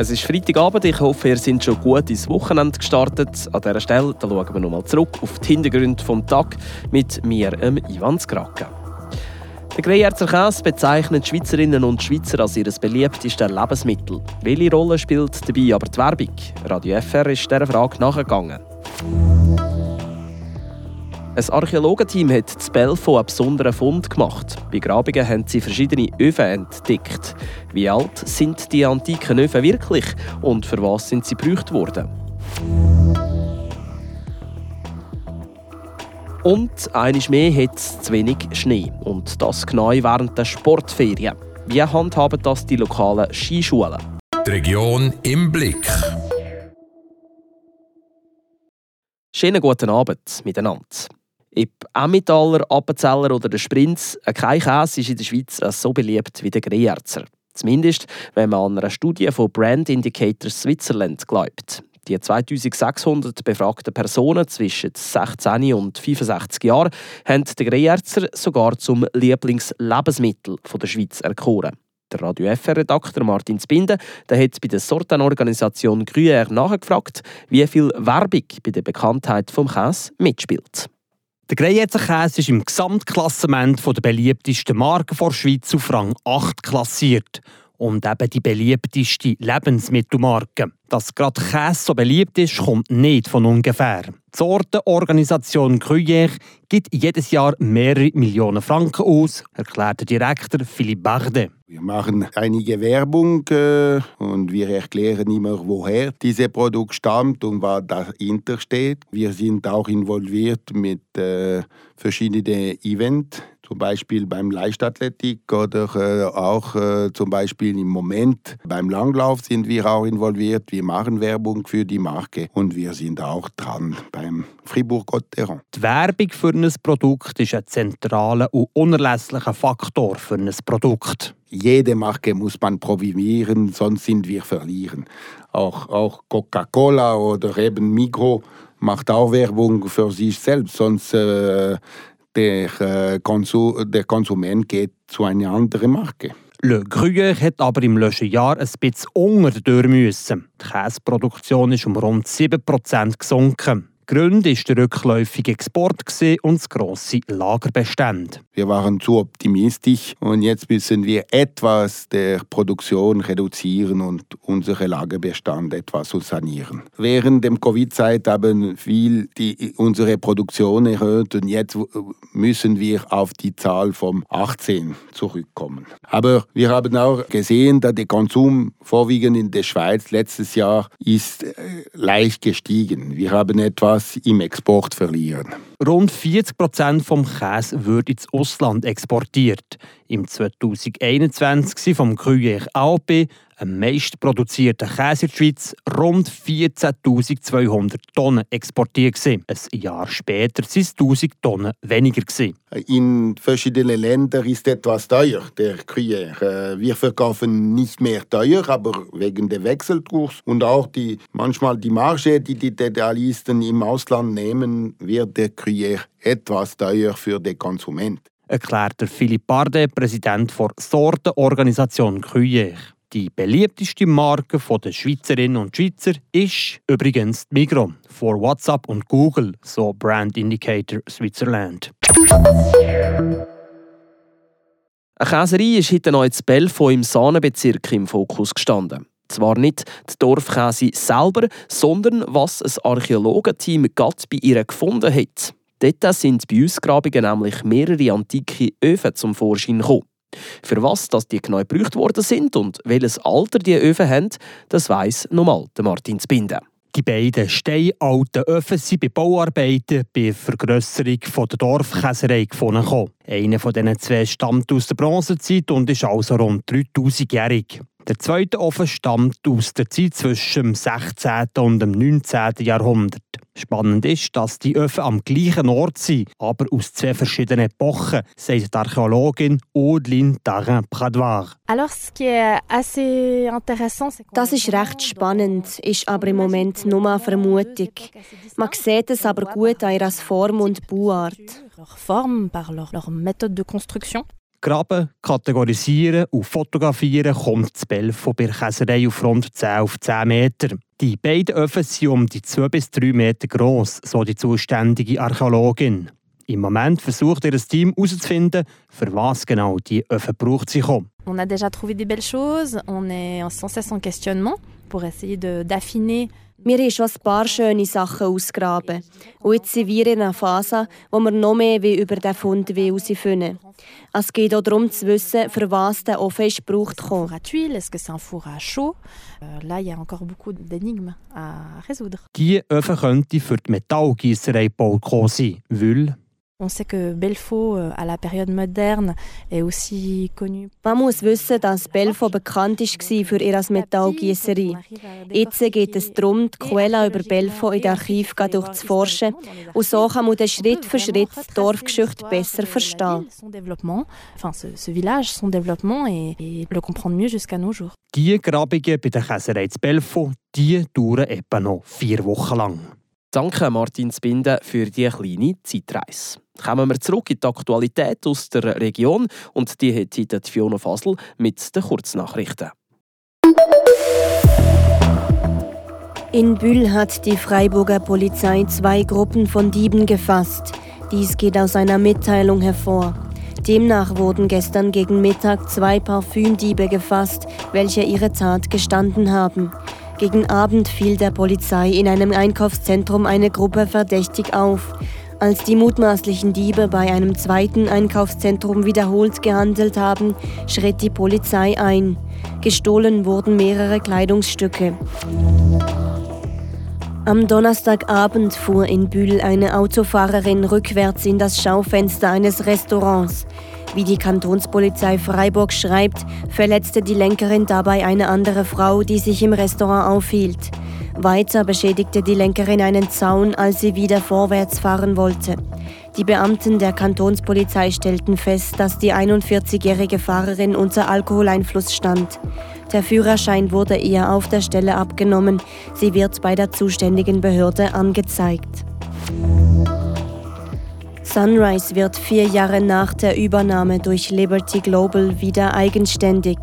Es ist Freitagabend, ich hoffe, ihr seid schon gut ins Wochenende gestartet. An dieser Stelle da schauen wir nochmal zurück auf die Hintergründe des Tag mit mir, Ivan Skrake. Der Greyerzer Käse bezeichnet Schweizerinnen und Schweizer als ihr beliebtestes Lebensmittel. Welche Rolle spielt dabei aber die Werbung? Radio FR ist dieser Frage nachgegangen. Ein Archäologenteam hat in Belfo einen besonderen Fund gemacht. Bei Grabungen haben sie verschiedene Öfen entdeckt. Wie alt sind die antiken Öfen wirklich und für was sind sie gebraucht worden? Und eines mehr hat es zu wenig Schnee. Und das genau während der Sportferien. Wie handhaben das die lokalen Skischulen? Die Region im Blick. Schönen guten Abend miteinander. Ob Emmentaler, Appenzeller oder der Sprinz, kein Käse ist in der Schweiz so beliebt wie der Greyerzer. Zumindest, wenn man an einer Studie von Brand Indicators Switzerland glaubt. Die 2600 befragten Personen zwischen 16 und 65 Jahren haben den Greyerzer sogar zum Lieblingslebensmittel der Schweiz erkoren. Der Radio FR-Redakteur Martin Spinde der hat bei der Sortenorganisation Gruyère nachgefragt, wie viel Werbung bei der Bekanntheit vom Käse mitspielt. Der Greyerzer Käse ist im Gesamtklassement der beliebtesten Marken der Schweiz auf Rang 8 klassiert und eben die beliebteste Lebensmittelmarke. Dass gerade Käse so beliebt ist, kommt nicht von ungefähr. Die Sortenorganisation Gruyère gibt jedes Jahr mehrere Millionen Franken aus, erklärt der Direktor Philippe Bardet. Wir machen einige Werbung äh, und wir erklären immer, woher dieses Produkt stammt und was dahinter steht. Wir sind auch involviert mit äh, verschiedenen Events zum Beispiel beim Leichtathletik oder äh, auch äh, zum Beispiel im Moment beim Langlauf sind wir auch involviert. Wir machen Werbung für die Marke und wir sind auch dran beim Fribourg-Gotteron. Die Werbung für ein Produkt ist ein zentraler und unerlässlicher Faktor für ein Produkt. Jede Marke muss man probieren, sonst sind wir verlieren. Auch, auch Coca-Cola oder eben Migro macht auch Werbung für sich selbst, sonst äh, der, äh, Konsum, der Konsument geht zu einer anderen Marke. Le Gruyère hat aber im letzten Jahr ein bisschen unter müssen. Die Käseproduktion ist um rund 7% gesunken. Grund war der rückläufige Export und das grosse Lagerbestände. Wir waren zu optimistisch und jetzt müssen wir etwas der Produktion reduzieren und unsere Lagerbestand etwas sanieren. Während der Covid-Zeit haben viel die, unsere Produktion erhöht und jetzt müssen wir auf die Zahl von 18 zurückkommen. Aber wir haben auch gesehen, dass der Konsum vorwiegend in der Schweiz letztes Jahr ist äh, leicht gestiegen. Wir haben etwas im Export verlieren. Rund 40 Prozent vom Käse wird ins Ausland exportiert. Im 2021 vom Gruyère Alpe am meist produzierten Käse in der Schweiz rund 14.200 Tonnen exportiert. Ein Jahr später waren es 1.000 Tonnen weniger. In verschiedenen Ländern ist etwas teuer, der Gruyère. Äh, wir verkaufen nicht mehr teuer, aber wegen der Wechselkurs und auch die, manchmal die Marge, die die Detailisten im Ausland nehmen, wird der Gruyère etwas teuer für den Konsument. Erklärt Philipp Barde, Präsident der Sortenorganisation Gruyère. Die beliebteste Marke der Schweizerinnen und Schweizer ist übrigens Migros vor WhatsApp und Google, so Brand Indicator Switzerland. Eine Käserei ist heute noch in Belfo im Sahnebezirk im Fokus gestanden. Zwar nicht die Dorfkäse selber, sondern was ein Archäologenteam gerade bei ihr gefunden hat. Dort sind bei uns Grabungen nämlich mehrere antike Öfen zum Vorschein gekommen. Für was dass die genau gebraucht worden sind und welches Alter die Öfen haben, das weiss nochmal Martin Zbinden. Die beiden steinalten Öfen sind bei Bauarbeiten bei Vergrösserung der Dorfkäserei gefunden. Einer von diesen zwei stammt aus der Bronzezeit und ist also rund 3000-jährig. Der zweite Ofen stammt aus der Zeit zwischen dem 16. und dem 19. Jahrhundert. Spannend ist, dass die Öfen am gleichen Ort sind, aber aus zwei verschiedenen Epochen, sagt die Archäologin Audeline Darin-Pradoir. Das ist recht spannend, ist aber im Moment nur eine Vermutung. Man sieht es aber gut an ihrer Form und Bauart. Graben, kategorisieren und fotografieren kommt das Belfo bei der Käserei auf rund 10 auf 10 Meter. Die beiden Öfen sind um die 2 bis 3 Meter gross, so die zuständige Archäologin. Im Moment versucht ihr Team herauszufinden, für was genau die Öfen braucht sie kommen. On a déjà trouvé des belles choses, on est sans cesse en questionnement pour essayer d'affiner wir haben schon ein paar schöne Sachen ausgraben. Und jetzt sind wir in einer Phase, wo wir noch mehr über diesen Fund herausfinden Es geht auch darum zu wissen, für was der Ofen ist gebraucht wurde. Est-ce que c'est un four à chaud? Euh, là, il y a encore beaucoup d'énigmes à résoudre. Die Öfen könnte für die Metallgießerei gebaut sein, weil Euh. Man muss wissen, dass Belfaux bekannt war für ihre Metallgießerei. Jetzt geht es darum, die Quelle über Belfaux in den Archiv durchzuforschen. Und so kann man dann Schritt für Schritt die Dorfgeschichte besser verstehen. Son développement, enfin ce, ce village, son développement et, et le comprendre mieux jusqu'à nos jours. Die Grabungen bei der Käserei Belfaux, die dauern etwa noch vier Wochen lang. Danke Martin Spinde für die kleine Zeitreise. Kommen wir zurück in die Aktualität aus der Region und die hat heute Fiona Fasel mit den Kurznachrichten. In Bühl hat die Freiburger Polizei zwei Gruppen von Dieben gefasst. Dies geht aus einer Mitteilung hervor. Demnach wurden gestern gegen Mittag zwei Parfümdiebe gefasst, welche ihre Tat gestanden haben. Gegen Abend fiel der Polizei in einem Einkaufszentrum eine Gruppe verdächtig auf. Als die mutmaßlichen Diebe bei einem zweiten Einkaufszentrum wiederholt gehandelt haben, schritt die Polizei ein. Gestohlen wurden mehrere Kleidungsstücke. Am Donnerstagabend fuhr in Bühl eine Autofahrerin rückwärts in das Schaufenster eines Restaurants. Wie die Kantonspolizei Freiburg schreibt, verletzte die Lenkerin dabei eine andere Frau, die sich im Restaurant aufhielt. Weiter beschädigte die Lenkerin einen Zaun, als sie wieder vorwärts fahren wollte. Die Beamten der Kantonspolizei stellten fest, dass die 41-jährige Fahrerin unter Alkoholeinfluss stand. Der Führerschein wurde ihr auf der Stelle abgenommen. Sie wird bei der zuständigen Behörde angezeigt. Sunrise wird vier Jahre nach der Übernahme durch Liberty Global wieder eigenständig.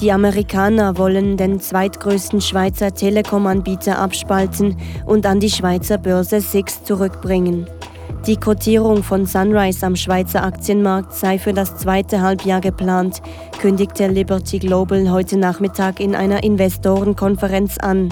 Die Amerikaner wollen den zweitgrößten Schweizer Telekom-Anbieter abspalten und an die Schweizer Börse SIX zurückbringen. Die Kotierung von Sunrise am Schweizer Aktienmarkt sei für das zweite Halbjahr geplant, kündigte Liberty Global heute Nachmittag in einer Investorenkonferenz an.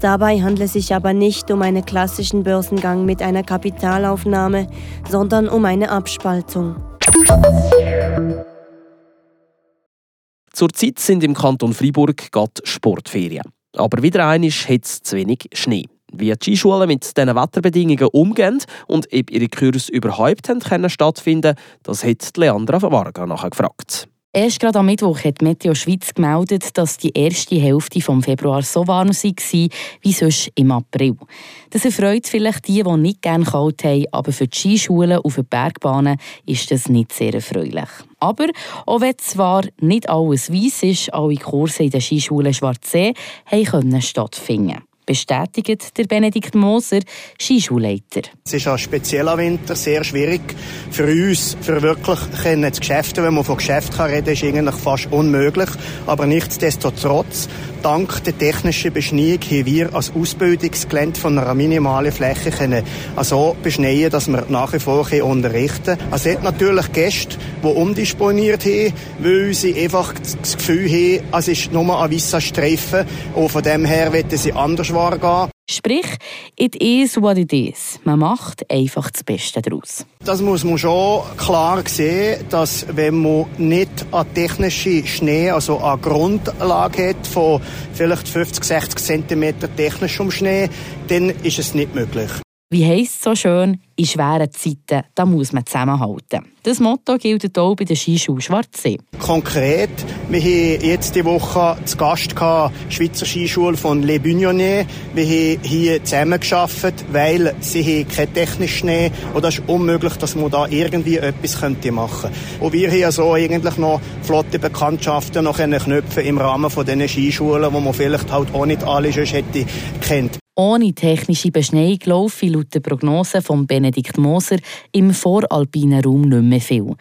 Dabei handelt es sich aber nicht um einen klassischen Börsengang mit einer Kapitalaufnahme, sondern um eine Abspaltung. Zurzeit sind im Kanton Freiburg gerade Sportferien. Aber wieder einmal hat es zu wenig Schnee. Wie die Skischulen mit diesen Wetterbedingungen umgehen und ob ihre Kurse überhaupt haben stattfinden das hat Leandra Varga nachher gefragt. Erst gerade am Mittwoch hat Meteo Schweiz gemeldet, dass die erste Hälfte des Februar so warm war wie sonst im April. Das erfreut vielleicht die, die nicht gerne kalt haben, aber für die Skischulen auf den Bergbahnen ist das nicht sehr erfreulich. Aber auch wenn zwar nicht alles weiss ist, alle Kurse in den Skischulen Schwarzsee haben stattfinden bestätigt der Benedikt Moser, Skischulleiter. Es ist ein spezieller Winter, sehr schwierig für uns, für wirklich zu Geschäften, wenn man von Geschäft reden kann, ist eigentlich fast unmöglich. Aber nichtsdestotrotz Dank der technischen Beschneiung haben wir als Ausbildungsgelände von einer minimalen Fläche können so beschneien, dass wir nach wie vor unterrichten können. Es sind natürlich Gäste, die umdisponiert haben, weil sie einfach das Gefühl haben, es ist nur ein weißer Streifen und von dem her wollen sie anders wahrgehen. Sprich, it is what it is. Man macht einfach das Beste daraus. Das muss man schon klar sehen, dass wenn man nicht eine technische Schnee, also eine Grundlage hat von vielleicht 50, 60 cm technischem Schnee, dann ist es nicht möglich. Wie heisst es so schön, in schweren Zeiten, da muss man zusammenhalten. Das Motto gilt auch bei der Skischule Schwarzsee. Konkret, wir haben jetzt die Woche zu Gast gehabt, Schweizer Skischule von Les Bugnonnet. Wir haben hier zusammengearbeitet, weil sie haben keinen technischen Schnee und es ist unmöglich, dass man da irgendwie etwas machen könnte. Und wir haben so eigentlich noch flotte Bekanntschaften noch knüpfen im Rahmen von diesen Skischulen, wo man vielleicht halt auch nicht alle schon hätte kennt. Ohne technische Beschneiung laufe laut der Prognose von Benedikt Moser im voralpinen Raum nicht mehr viel.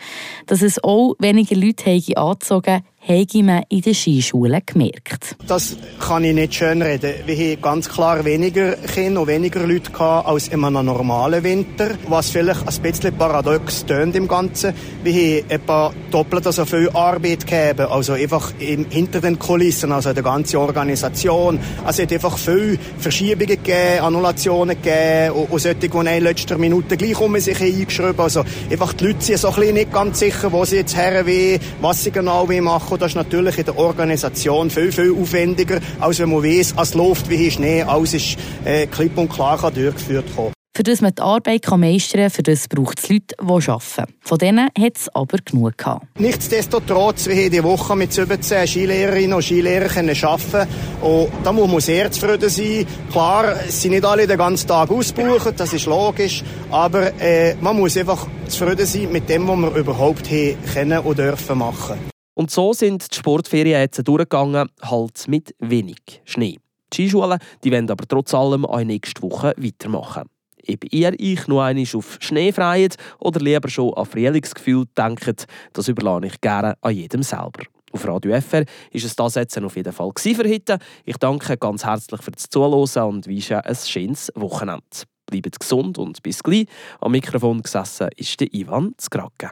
Dass es auch weniger Leute angezogen habe man in den Skischulen gemerkt. Das kann ich nicht schön reden. Wir haben ganz klar weniger Kinder und weniger Leute gehabt als in einem normalen Winter, was vielleicht ein bisschen paradox tönt im Ganzen. Wir haben etwa doppelt so viel Arbeit gegeben, also einfach hinter den Kulissen, also der ganzen Organisation. Also es hat einfach viele Verschiebungen gegeben, Annulationen gegeben und, und solche, die in letzter Minute gleich um sich eingeschrieben Also einfach die Leute sind so ein bisschen nicht ganz sicher, wo sie jetzt her wollen, was sie genau machen machen. Das ist natürlich in der Organisation viel, viel aufwendiger, als wenn man weiss, es läuft wie Schnee, alles ist äh, klipp und klar kann durchgeführt werden. Für das man die Arbeit kann meistern kann, für das braucht es Leute, die arbeiten. Von denen hat es aber genug gehabt. Nichtsdestotrotz, wir haben die Woche mit 17 Skilehrerinnen und Skilehrern arbeiten und da muss man sehr zufrieden sein. Klar, es sind nicht alle den ganzen Tag ausgebucht, das ist logisch, aber äh, man muss einfach zufrieden sein mit dem, was wir überhaupt haben können und dürfen machen. Und so sind die Sportferien jetzt durchgegangen, halt mit wenig Schnee. Die Skischulen die wollen aber trotz allem auch nächste Woche weitermachen. Ob ihr euch noch einmal auf Schnee freiet oder lieber schon an Frühlingsgefühl denkt, das überlasse ich gerne an jedem selber. Auf Radio FR ist es das jetzt auf jeden Fall für heute. Ich danke ganz herzlich fürs Zuhören und wünsche ein schönes Wochenende. Bleibt gesund und bis gleich. Am Mikrofon gesessen ist der Ivan Zgracke.